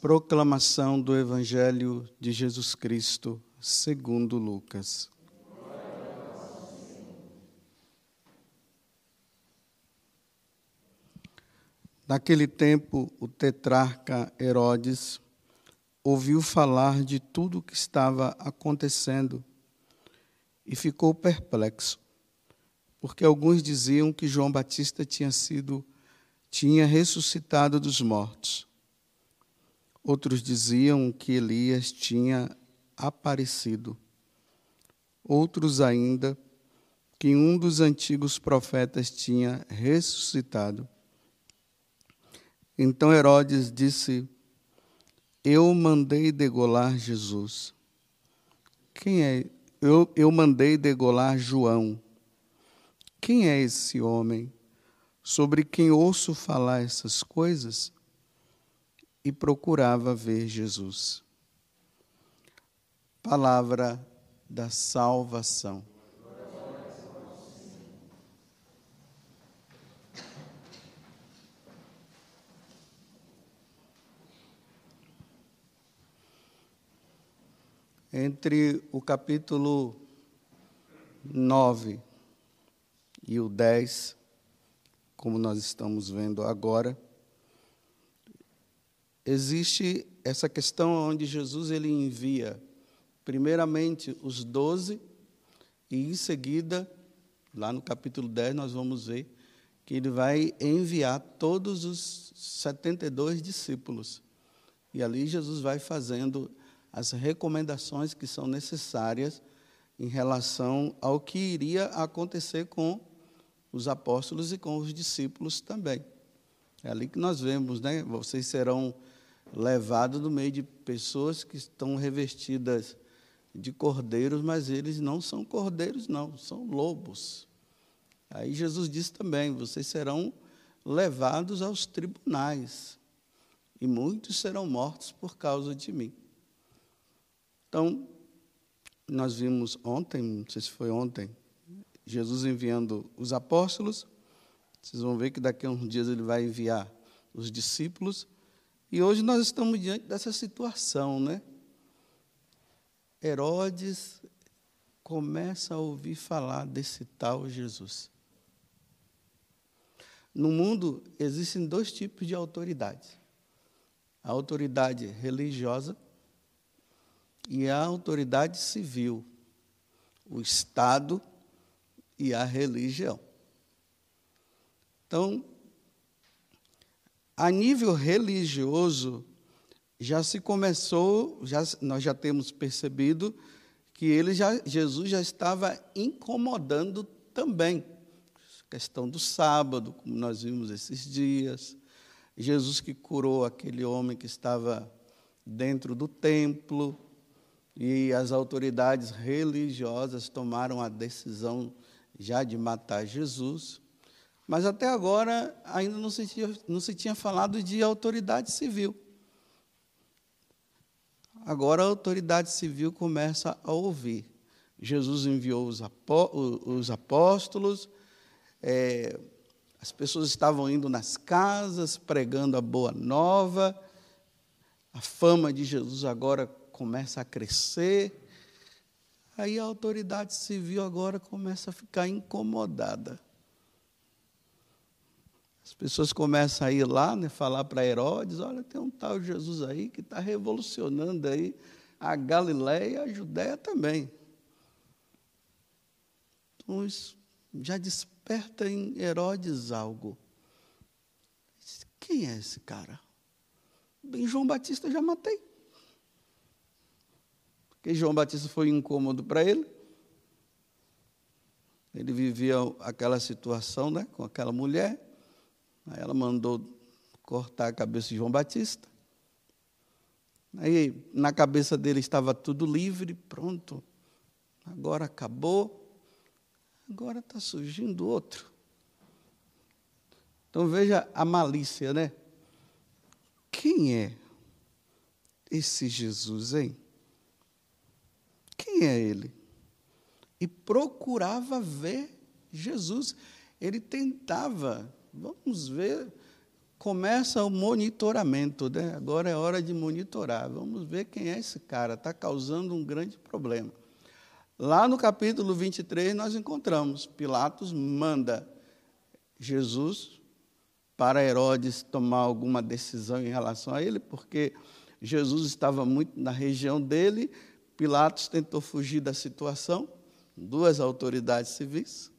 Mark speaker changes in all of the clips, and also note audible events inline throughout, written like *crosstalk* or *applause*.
Speaker 1: Proclamação do Evangelho de Jesus Cristo, segundo Lucas. Naquele tempo, o tetrarca Herodes ouviu falar de tudo o que estava acontecendo e ficou perplexo, porque alguns diziam que João Batista tinha sido tinha ressuscitado dos mortos. Outros diziam que Elias tinha aparecido. Outros ainda que um dos antigos profetas tinha ressuscitado. Então Herodes disse: Eu mandei degolar Jesus. Quem é? Eu, eu mandei degolar João. Quem é esse homem sobre quem ouço falar essas coisas? E procurava ver Jesus. Palavra da salvação. entre o capítulo 9 e o 10, como nós estamos vendo agora, existe essa questão onde Jesus ele envia primeiramente os doze e em seguida, lá no capítulo 10, nós vamos ver que ele vai enviar todos os 72 discípulos. E ali Jesus vai fazendo as recomendações que são necessárias em relação ao que iria acontecer com os apóstolos e com os discípulos também. É ali que nós vemos, né? Vocês serão levados no meio de pessoas que estão revestidas de cordeiros, mas eles não são cordeiros, não, são lobos. Aí Jesus disse também: vocês serão levados aos tribunais, e muitos serão mortos por causa de mim. Então, nós vimos ontem, não sei se foi ontem, Jesus enviando os apóstolos. Vocês vão ver que daqui a uns dias ele vai enviar os discípulos. E hoje nós estamos diante dessa situação, né? Herodes começa a ouvir falar desse tal Jesus. No mundo existem dois tipos de autoridades: a autoridade religiosa e a autoridade civil, o Estado e a religião. Então, a nível religioso, já se começou, já, nós já temos percebido que ele já, Jesus já estava incomodando também. A questão do sábado, como nós vimos esses dias. Jesus que curou aquele homem que estava dentro do templo e as autoridades religiosas tomaram a decisão já de matar Jesus, mas até agora ainda não se tinha, não se tinha falado de autoridade civil. Agora a autoridade civil começa a ouvir. Jesus enviou os, apó, os apóstolos, é, as pessoas estavam indo nas casas pregando a boa nova, a fama de Jesus agora começa a crescer, aí a autoridade civil agora começa a ficar incomodada. As pessoas começam a ir lá, né, falar para Herodes, olha, tem um tal Jesus aí que está revolucionando aí a Galiléia e a Judéia também. Então, isso já desperta em Herodes algo. Quem é esse cara? Bem, João Batista já matei que João Batista foi incômodo para ele. Ele vivia aquela situação né, com aquela mulher. Aí ela mandou cortar a cabeça de João Batista. Aí na cabeça dele estava tudo livre, pronto. Agora acabou. Agora está surgindo outro. Então veja a malícia, né? Quem é esse Jesus, hein? Quem é ele? E procurava ver Jesus. Ele tentava, vamos ver começa o monitoramento, né? agora é hora de monitorar. Vamos ver quem é esse cara, está causando um grande problema. Lá no capítulo 23, nós encontramos: Pilatos manda Jesus para Herodes tomar alguma decisão em relação a ele, porque Jesus estava muito na região dele. Pilatos tentou fugir da situação, duas autoridades civis.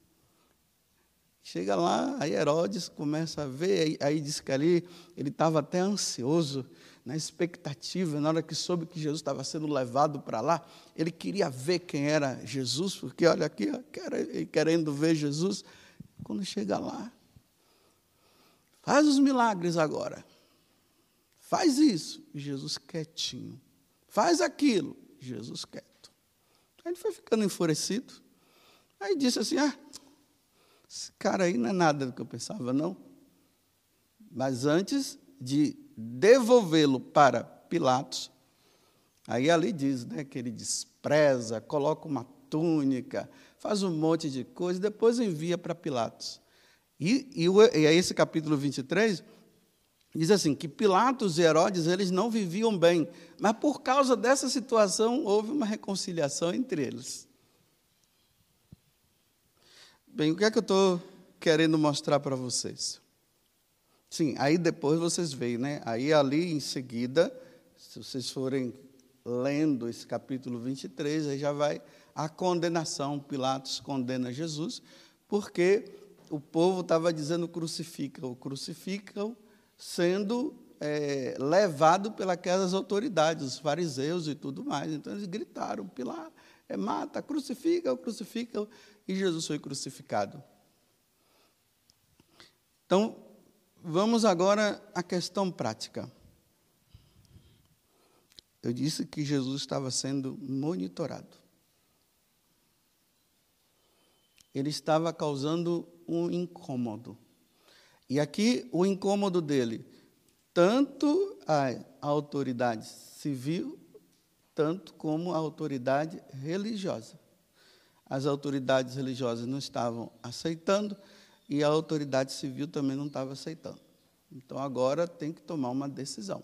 Speaker 1: Chega lá, aí Herodes começa a ver, aí, aí diz que ali ele estava até ansioso, na expectativa, na hora que soube que Jesus estava sendo levado para lá, ele queria ver quem era Jesus, porque olha aqui, querendo ver Jesus, quando chega lá, faz os milagres agora, faz isso, Jesus quietinho, faz aquilo, Jesus quieto. Aí ele foi ficando enfurecido, aí disse assim: Ah, esse cara aí não é nada do que eu pensava, não. Mas antes de devolvê-lo para Pilatos, aí ali diz né, que ele despreza, coloca uma túnica, faz um monte de coisa, depois envia para Pilatos. E, e, e aí esse capítulo 23 diz assim, que Pilatos e Herodes, eles não viviam bem, mas por causa dessa situação houve uma reconciliação entre eles. Bem, o que é que eu estou querendo mostrar para vocês? Sim, aí depois vocês veem, né? Aí ali em seguida, se vocês forem lendo esse capítulo 23, aí já vai a condenação. Pilatos condena Jesus, porque o povo estava dizendo crucifica-o, crucifica-o, sendo é, levado pelas autoridades, os fariseus e tudo mais. Então eles gritaram, Pilatos, é, mata, crucifica-o, crucifica-o, e Jesus foi crucificado. Então, Vamos agora à questão prática. Eu disse que Jesus estava sendo monitorado. Ele estava causando um incômodo. E aqui o incômodo dele, tanto a autoridade civil, tanto como a autoridade religiosa. As autoridades religiosas não estavam aceitando, e a autoridade civil também não estava aceitando. Então agora tem que tomar uma decisão.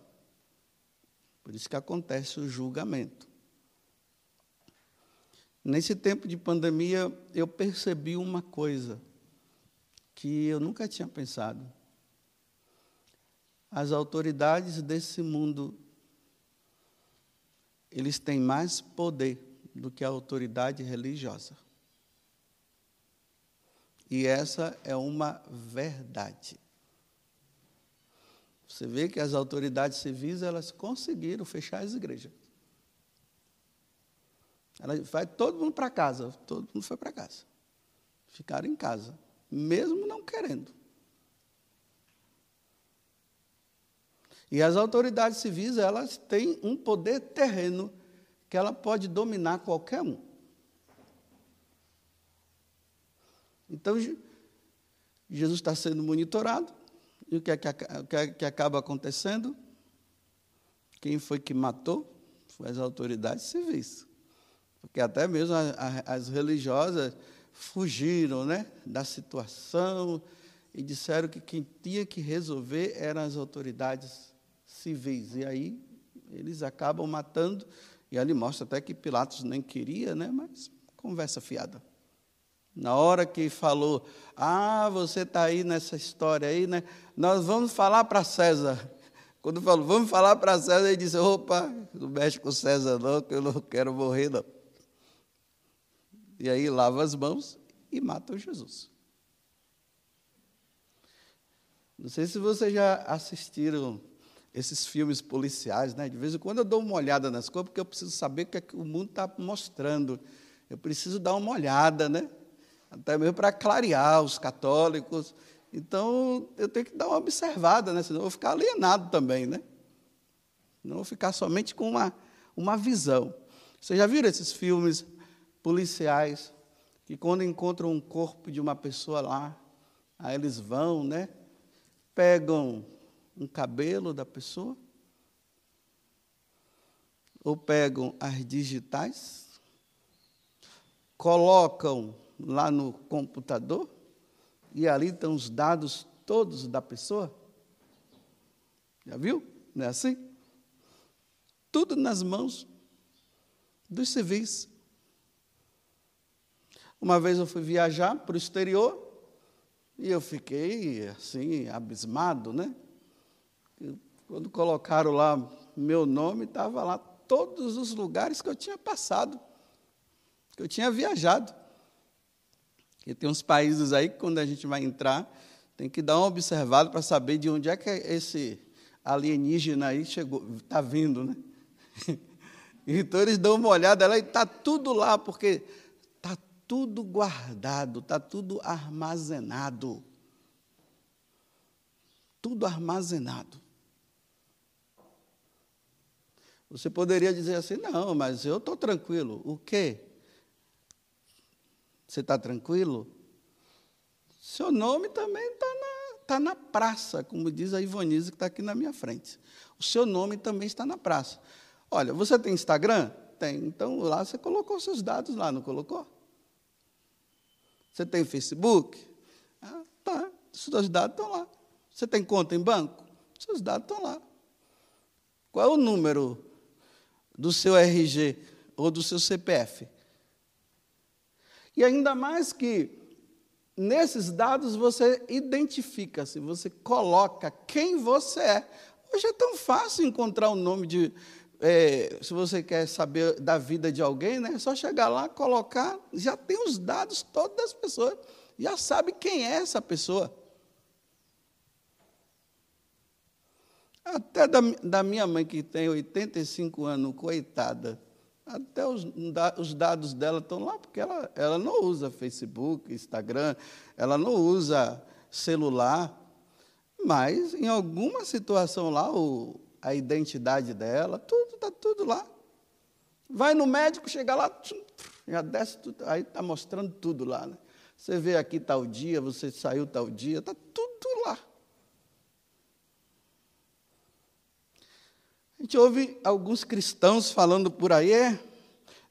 Speaker 1: Por isso que acontece o julgamento. Nesse tempo de pandemia, eu percebi uma coisa que eu nunca tinha pensado. As autoridades desse mundo, eles têm mais poder do que a autoridade religiosa. E essa é uma verdade. Você vê que as autoridades civis elas conseguiram fechar as igrejas. Ela vai todo mundo para casa, todo mundo foi para casa. Ficaram em casa, mesmo não querendo. E as autoridades civis, elas têm um poder terreno que ela pode dominar qualquer um. Então, Jesus está sendo monitorado. E o que é que, é que acaba acontecendo? Quem foi que matou? Foi as autoridades civis. Porque até mesmo as religiosas fugiram né, da situação e disseram que quem tinha que resolver eram as autoridades civis. E aí eles acabam matando, e ali mostra até que Pilatos nem queria, né, mas conversa fiada. Na hora que falou, ah, você está aí nessa história aí, né? Nós vamos falar para César. Quando falou, vamos falar para César, ele disse, opa, não mexe com César não, que eu não quero morrer não. E aí lava as mãos e mata Jesus. Não sei se vocês já assistiram esses filmes policiais, né? De vez em quando eu dou uma olhada nas coisas, porque eu preciso saber o que, é que o mundo está mostrando. Eu preciso dar uma olhada, né? até mesmo para clarear os católicos. Então, eu tenho que dar uma observada, né? senão eu vou ficar alienado também. Né? Não vou ficar somente com uma, uma visão. Vocês já viram esses filmes policiais que, quando encontram um corpo de uma pessoa lá, aí eles vão, né? pegam um cabelo da pessoa, ou pegam as digitais, colocam lá no computador e ali estão os dados todos da pessoa. Já viu? Não é assim? Tudo nas mãos dos civis. Uma vez eu fui viajar para o exterior e eu fiquei assim, abismado, né? Quando colocaram lá meu nome, estava lá todos os lugares que eu tinha passado, que eu tinha viajado. E tem uns países aí que quando a gente vai entrar, tem que dar uma observada para saber de onde é que esse alienígena aí chegou, está vindo, né? *laughs* Então eles dão uma olhada lá e está tudo lá, porque está tudo guardado, está tudo armazenado. Tudo armazenado. Você poderia dizer assim, não, mas eu estou tranquilo. O quê? Você está tranquilo? Seu nome também está na, tá na praça, como diz a Ivonise que está aqui na minha frente. O seu nome também está na praça. Olha, você tem Instagram? Tem. Então lá você colocou seus dados lá, não colocou? Você tem Facebook? Ah, tá. Seus dados estão lá. Você tem conta em banco? Seus dados estão lá. Qual é o número do seu RG ou do seu CPF? E ainda mais que nesses dados você identifica-se, você coloca quem você é. Hoje é tão fácil encontrar o nome de. É, se você quer saber da vida de alguém, né, é só chegar lá, colocar, já tem os dados todos das pessoas, já sabe quem é essa pessoa. Até da, da minha mãe, que tem 85 anos, coitada, até os, os dados dela estão lá, porque ela, ela não usa Facebook, Instagram, ela não usa celular, mas em alguma situação lá, o, a identidade dela, tudo está tudo lá. Vai no médico, chega lá, já desce tudo, aí está mostrando tudo lá. Né? Você vê aqui tal dia, você saiu tal dia, está tudo lá. Gente ouve alguns cristãos falando por aí, é,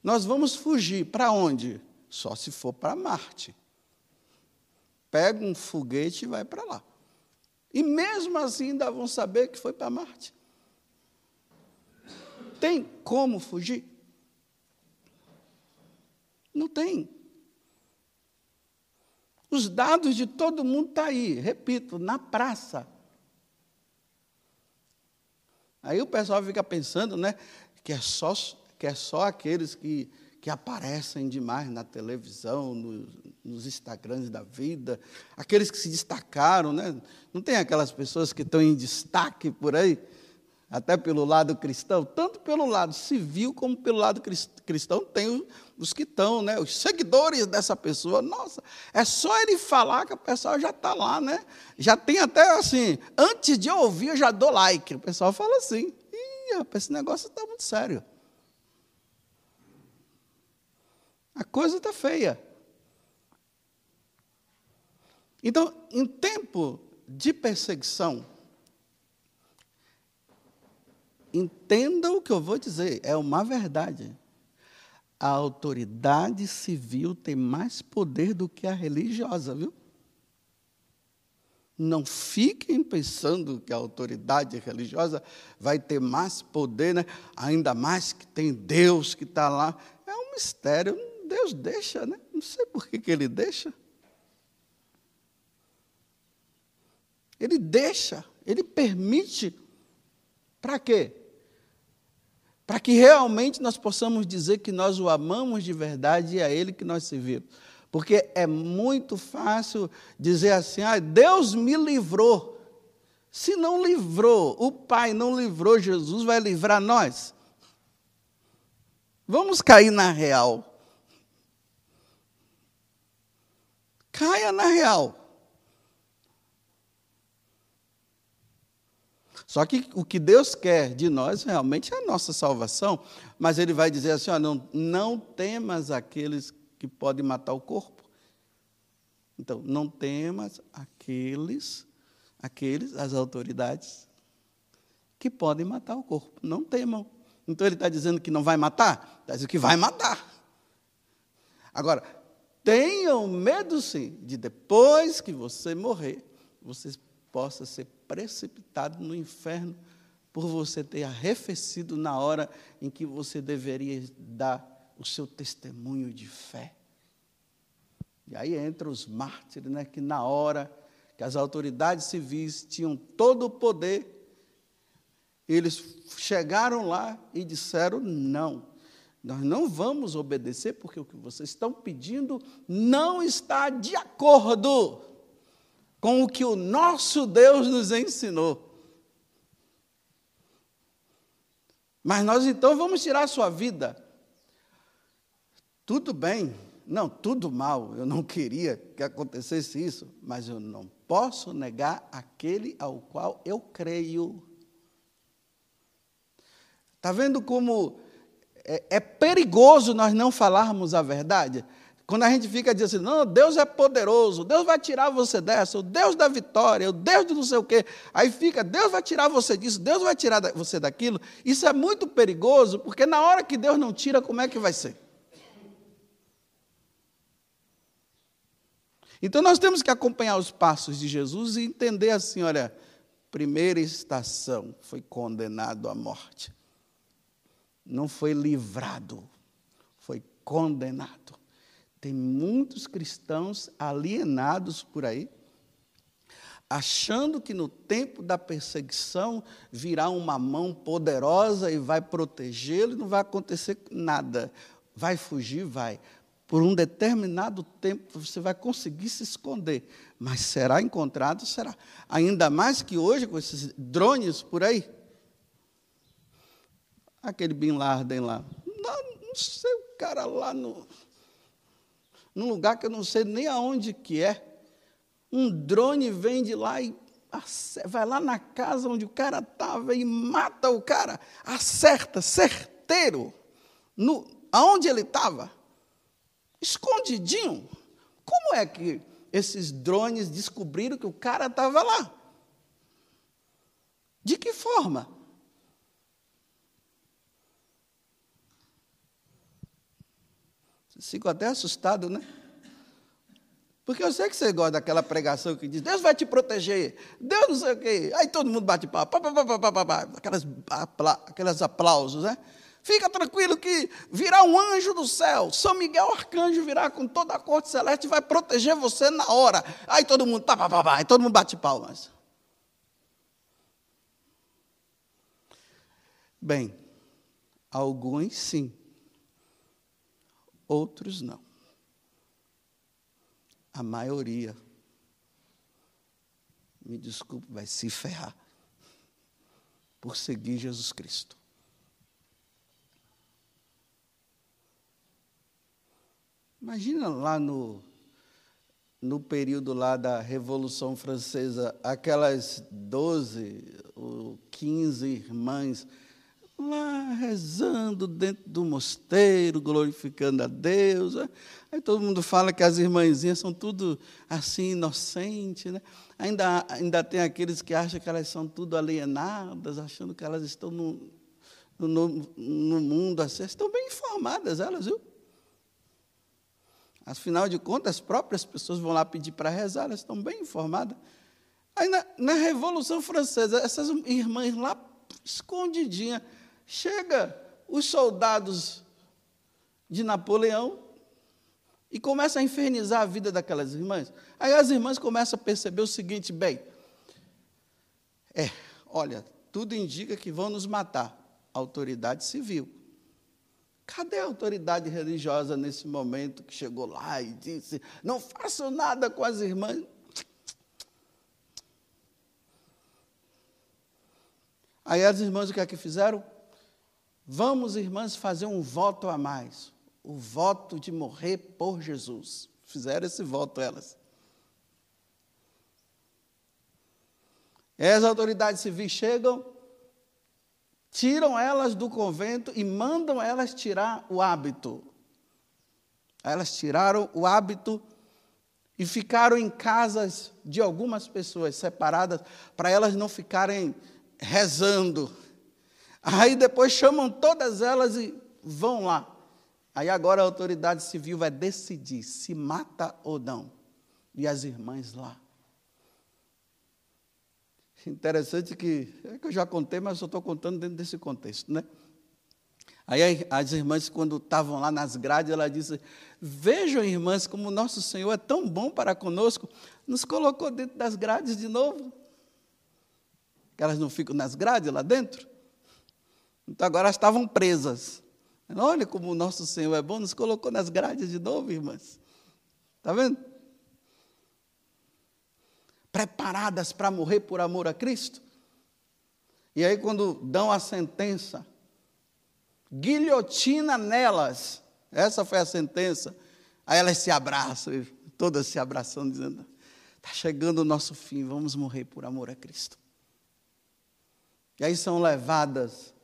Speaker 1: nós vamos fugir para onde? Só se for para Marte. Pega um foguete e vai para lá. E mesmo assim ainda vão saber que foi para Marte. Tem como fugir? Não tem. Os dados de todo mundo estão tá aí, repito, na praça. Aí o pessoal fica pensando, né, que é só, que é só aqueles que, que aparecem demais na televisão, no, nos Instagrams da vida, aqueles que se destacaram, né? Não tem aquelas pessoas que estão em destaque por aí, até pelo lado cristão, tanto pelo lado civil como pelo lado cristão, tem os que estão, né? Os seguidores dessa pessoa, nossa, é só ele falar que o pessoal já está lá, né? Já tem até assim, antes de ouvir eu já dou like. O pessoal fala assim, ih, rapaz, esse negócio está muito sério. A coisa está feia. Então, em tempo de perseguição, entenda o que eu vou dizer, é uma verdade. A autoridade civil tem mais poder do que a religiosa, viu? Não fiquem pensando que a autoridade religiosa vai ter mais poder, né? ainda mais que tem Deus que está lá. É um mistério, Deus deixa, né? Não sei por que, que ele deixa. Ele deixa, ele permite. Para quê? Para que realmente nós possamos dizer que nós o amamos de verdade e é a Ele que nós servimos. Porque é muito fácil dizer assim: ah, Deus me livrou. Se não livrou, o Pai não livrou Jesus, vai livrar nós. Vamos cair na real. Caia na real. Só que o que Deus quer de nós realmente é a nossa salvação. Mas Ele vai dizer assim: ó, não, não temas aqueles que podem matar o corpo. Então, não temas aqueles, aqueles, as autoridades, que podem matar o corpo. Não temam. Então ele está dizendo que não vai matar? Está dizendo que vai matar. Agora, tenham medo sim, de depois que você morrer, você possa ser precipitado no inferno por você ter arrefecido na hora em que você deveria dar o seu testemunho de fé. E aí entra os mártires, né, que na hora que as autoridades civis tinham todo o poder, eles chegaram lá e disseram: não, nós não vamos obedecer, porque o que vocês estão pedindo não está de acordo com o que o nosso Deus nos ensinou. Mas nós então vamos tirar a sua vida. Tudo bem, não, tudo mal, eu não queria que acontecesse isso, mas eu não posso negar aquele ao qual eu creio. Está vendo como é, é, perigoso nós não falarmos a verdade? Quando a gente fica dizendo assim, não, Deus é poderoso, Deus vai tirar você dessa, o Deus da vitória, o Deus de não sei o quê. Aí fica, Deus vai tirar você disso, Deus vai tirar você daquilo. Isso é muito perigoso, porque na hora que Deus não tira, como é que vai ser? Então nós temos que acompanhar os passos de Jesus e entender assim: olha, primeira estação foi condenado à morte. Não foi livrado, foi condenado. Tem muitos cristãos alienados por aí, achando que no tempo da perseguição virá uma mão poderosa e vai protegê-lo e não vai acontecer nada. Vai fugir? Vai por um determinado tempo você vai conseguir se esconder, mas será encontrado? Será. Ainda mais que hoje, com esses drones por aí. Aquele Bin Laden lá. Não, não sei, o cara lá no, num lugar que eu não sei nem aonde que é. Um drone vem de lá e vai lá na casa onde o cara estava e mata o cara. Acerta, certeiro. No, aonde ele estava escondidinho. Como é que esses drones descobriram que o cara estava lá? De que forma? Fico até assustado, né? Porque eu sei que você gosta daquela pregação que diz, Deus vai te proteger, Deus não sei o quê. Aí todo mundo bate pau, pá, pá, pá, pá, pá, aquelas, aquelas aplausos, né? Fica tranquilo que virá um anjo do céu. São Miguel Arcanjo virá com toda a corte celeste e vai proteger você na hora. Aí todo mundo, pá, pá, pá, pá, aí todo mundo bate palmas. Bem, alguns sim, outros não. A maioria, me desculpe, vai se ferrar por seguir Jesus Cristo. Imagina lá no, no período lá da Revolução Francesa, aquelas 12 ou 15 irmãs lá rezando dentro do mosteiro, glorificando a Deus. Né? Aí todo mundo fala que as irmãzinhas são tudo assim, inocentes. Né? Ainda, ainda tem aqueles que acham que elas são tudo alienadas, achando que elas estão no, no, no mundo assim. Estão bem informadas, elas, viu? Afinal de contas, as próprias pessoas vão lá pedir para rezar, elas estão bem informadas. Aí na, na, Revolução Francesa, essas irmãs lá, escondidinha, chega os soldados de Napoleão e começa a infernizar a vida daquelas irmãs. Aí as irmãs começam a perceber o seguinte, bem, é, olha, tudo indica que vão nos matar, autoridade civil. Cadê a autoridade religiosa nesse momento que chegou lá e disse: Não façam nada com as irmãs? Aí as irmãs o que é que fizeram? Vamos, irmãs, fazer um voto a mais. O voto de morrer por Jesus. Fizeram esse voto elas. E as autoridades civis chegam, tiram elas do convento e mandam elas tirar o hábito. Elas tiraram o hábito e ficaram em casas de algumas pessoas separadas para elas não ficarem rezando. Aí depois chamam todas elas e vão lá. Aí agora a autoridade civil vai decidir se mata ou não. E as irmãs lá. Interessante que, é que eu já contei, mas eu estou contando dentro desse contexto, né? Aí as irmãs, quando estavam lá nas grades, ela disse: Vejam, irmãs, como nosso Senhor é tão bom para conosco, nos colocou dentro das grades de novo. Que elas não ficam nas grades lá dentro. Então agora elas estavam presas. Olha como o nosso Senhor é bom, nos colocou nas grades de novo, irmãs. Está vendo? Preparadas para morrer por amor a Cristo. E aí, quando dão a sentença, guilhotina nelas. Essa foi a sentença. Aí elas se abraçam, todas se abraçando, dizendo: Está chegando o nosso fim, vamos morrer por amor a Cristo. E aí são levadas,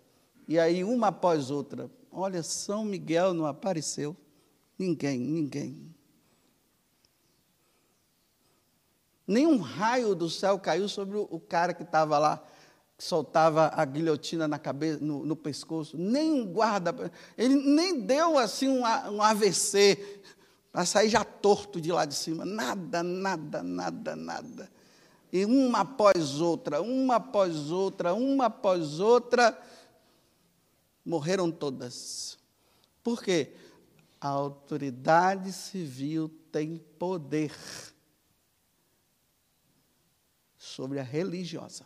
Speaker 1: e aí uma após outra. Olha, São Miguel não apareceu. Ninguém, ninguém. Nenhum raio do céu caiu sobre o cara que estava lá soltava a guilhotina na cabeça, no, no pescoço, nem um guarda, ele nem deu assim um, um AVC para sair já torto de lá de cima, nada, nada, nada, nada. E uma após outra, uma após outra, uma após outra, morreram todas. Por quê? A autoridade civil tem poder sobre a religiosa.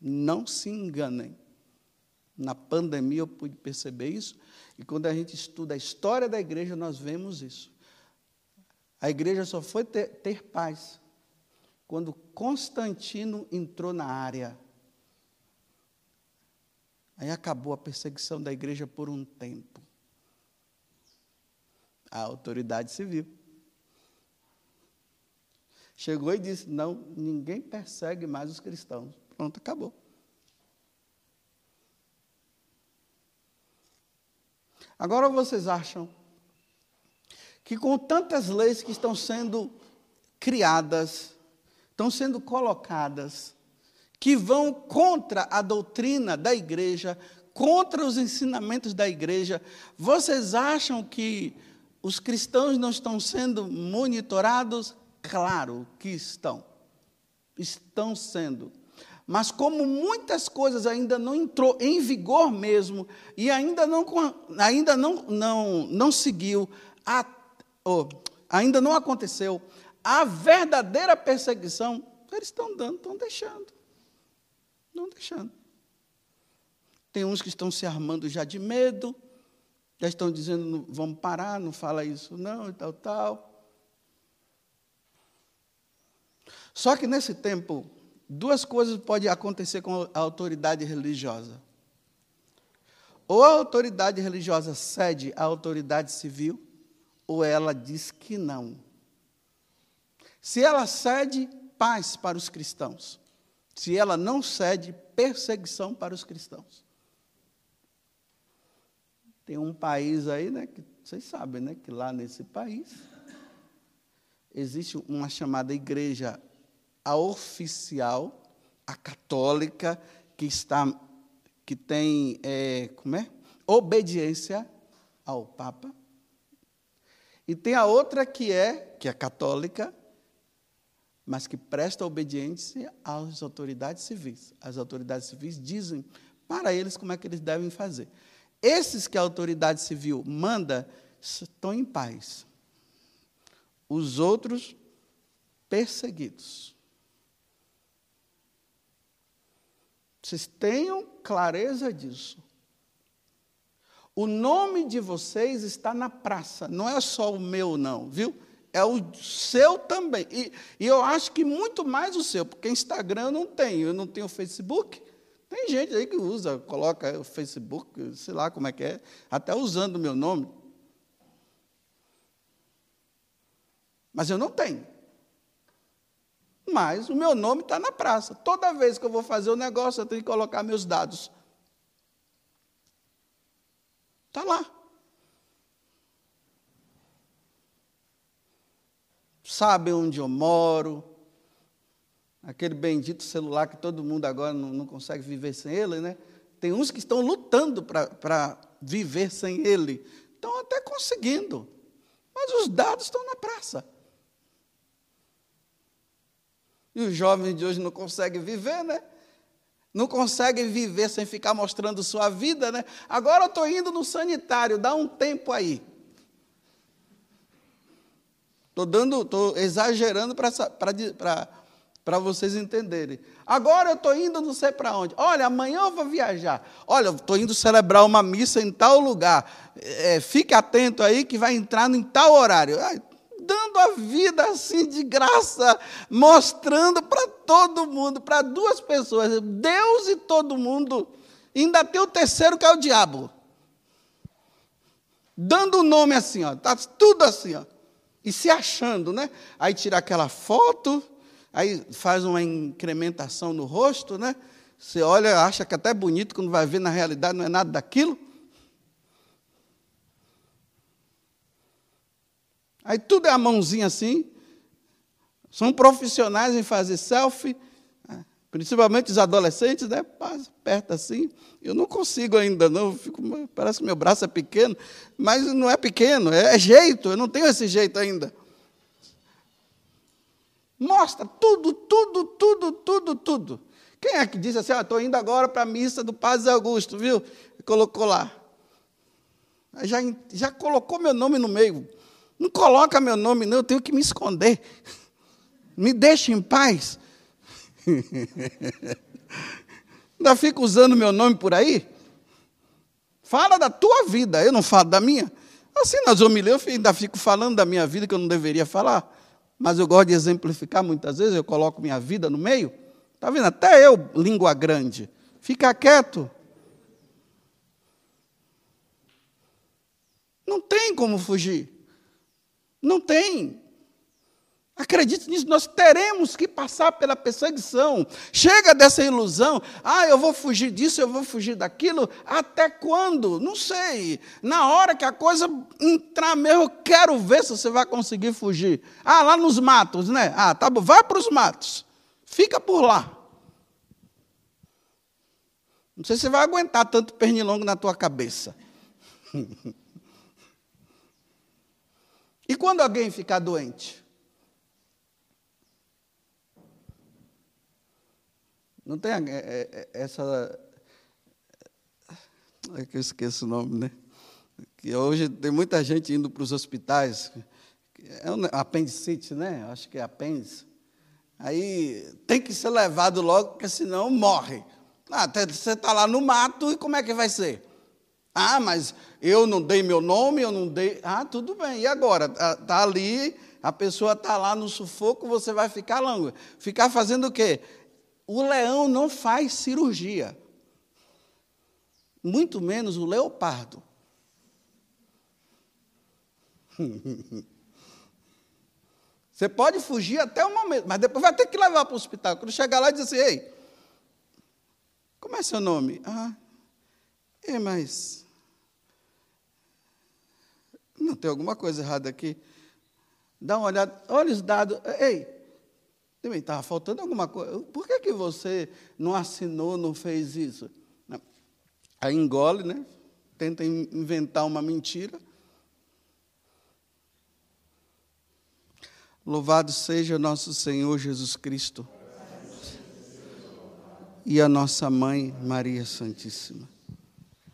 Speaker 1: Não se enganem. Na pandemia eu pude perceber isso, e quando a gente estuda a história da igreja, nós vemos isso. A igreja só foi ter, ter paz quando Constantino entrou na área. Aí acabou a perseguição da igreja por um tempo. A autoridade civil chegou e disse: Não, ninguém persegue mais os cristãos. Pronto, acabou. Agora vocês acham que com tantas leis que estão sendo criadas, estão sendo colocadas, que vão contra a doutrina da igreja, contra os ensinamentos da igreja, vocês acham que os cristãos não estão sendo monitorados? Claro que estão. Estão sendo. Mas como muitas coisas ainda não entrou em vigor mesmo e ainda não, ainda não, não, não seguiu, a, oh, ainda não aconteceu, a verdadeira perseguição, eles estão dando, estão deixando. Não deixando. Tem uns que estão se armando já de medo, já estão dizendo, vamos parar, não fala isso não, e tal, tal. Só que nesse tempo, duas coisas podem acontecer com a autoridade religiosa. Ou a autoridade religiosa cede à autoridade civil, ou ela diz que não. Se ela cede, paz para os cristãos. Se ela não cede, perseguição para os cristãos. Tem um país aí, né, que vocês sabem, né, que lá nesse país existe uma chamada igreja a oficial, a católica, que está, que tem, é, como é? Obediência ao Papa. E tem a outra que é, que é católica, mas que presta obediência às autoridades civis. As autoridades civis dizem para eles como é que eles devem fazer. Esses que a autoridade civil manda estão em paz. Os outros perseguidos. Vocês tenham clareza disso. O nome de vocês está na praça, não é só o meu, não, viu? É o seu também. E, e eu acho que muito mais o seu, porque Instagram eu não tenho, eu não tenho Facebook. Tem gente aí que usa, coloca o Facebook, sei lá como é que é, até usando o meu nome. Mas eu não tenho mas o meu nome está na praça. Toda vez que eu vou fazer o um negócio, eu tenho que colocar meus dados. Está lá. Sabem onde eu moro. Aquele bendito celular que todo mundo agora não, não consegue viver sem ele, né? Tem uns que estão lutando para viver sem ele. Estão até conseguindo. Mas os dados estão na praça. E os jovens de hoje não conseguem viver, né? Não conseguem viver sem ficar mostrando sua vida, né? Agora eu estou indo no sanitário, dá um tempo aí. Estou dando, estou exagerando para vocês entenderem. Agora eu estou indo não sei para onde. Olha, amanhã eu vou viajar. Olha, estou indo celebrar uma missa em tal lugar. É, fique atento aí que vai entrar em tal horário. Ai, dando a vida assim de graça, mostrando para todo mundo, para duas pessoas, Deus e todo mundo. ainda tem o terceiro que é o diabo. Dando o nome assim, ó, tá tudo assim, ó. E se achando, né? Aí tira aquela foto, aí faz uma incrementação no rosto, né? Você olha, acha que é até bonito, quando vai ver na realidade não é nada daquilo. Aí tudo é a mãozinha assim. São profissionais em fazer selfie? Principalmente os adolescentes, né? Perto assim. Eu não consigo ainda, não. Fico, parece que meu braço é pequeno, mas não é pequeno, é, jeito, eu não tenho esse jeito ainda. Mostra tudo, tudo, tudo, tudo, tudo. Quem é que disse assim, ah, estou indo agora para a missa do Padre Augusto, viu? Colocou lá. Já, já colocou meu nome no meio. Não coloca meu nome, não, eu tenho que me esconder. Me deixe em paz. *laughs* Ainda fica usando meu nome por aí? Fala da tua vida, eu não falo da minha. Assim, nas homilias, eu ainda fico falando da minha vida que eu não deveria falar. Mas eu gosto de exemplificar muitas vezes, eu coloco minha vida no meio. Está vendo? Até eu, língua grande. Fica quieto. Não tem como fugir. Não tem. Acredite nisso, nós teremos que passar pela perseguição. Chega dessa ilusão, ah, eu vou fugir disso, eu vou fugir daquilo, até quando? Não sei. Na hora que a coisa entrar mesmo, eu quero ver se você vai conseguir fugir. Ah, lá nos matos, né? Ah, tá bom, vai para os matos. Fica por lá. Não sei se você vai aguentar tanto pernilongo na tua cabeça. *laughs* E quando alguém ficar doente? Não tem é, é, é, essa. É que eu esqueço o nome, né? Que hoje tem muita gente indo para os hospitais. É um apendicite, né? Acho que é apêndice. Aí tem que ser levado logo, porque senão morre. Ah, você está lá no mato e como é que vai ser? Ah, mas eu não dei meu nome, eu não dei. Ah, tudo bem. E agora? Está tá ali, a pessoa está lá no sufoco, você vai ficar longo. Ficar fazendo o quê? O leão não faz cirurgia. Muito menos o leopardo. *laughs* Você pode fugir até o momento, mas depois vai ter que levar para o hospital. Quando chegar lá dizer assim, ei, como é seu nome? Ah, é, mas não tem alguma coisa errada aqui. Dá uma olhada, olha os dados. Ei, também estava faltando alguma coisa. Por que, que você não assinou, não fez isso? Aí engole, né? Tenta inventar uma mentira. Louvado seja nosso Senhor Jesus Cristo e a nossa mãe Maria Santíssima.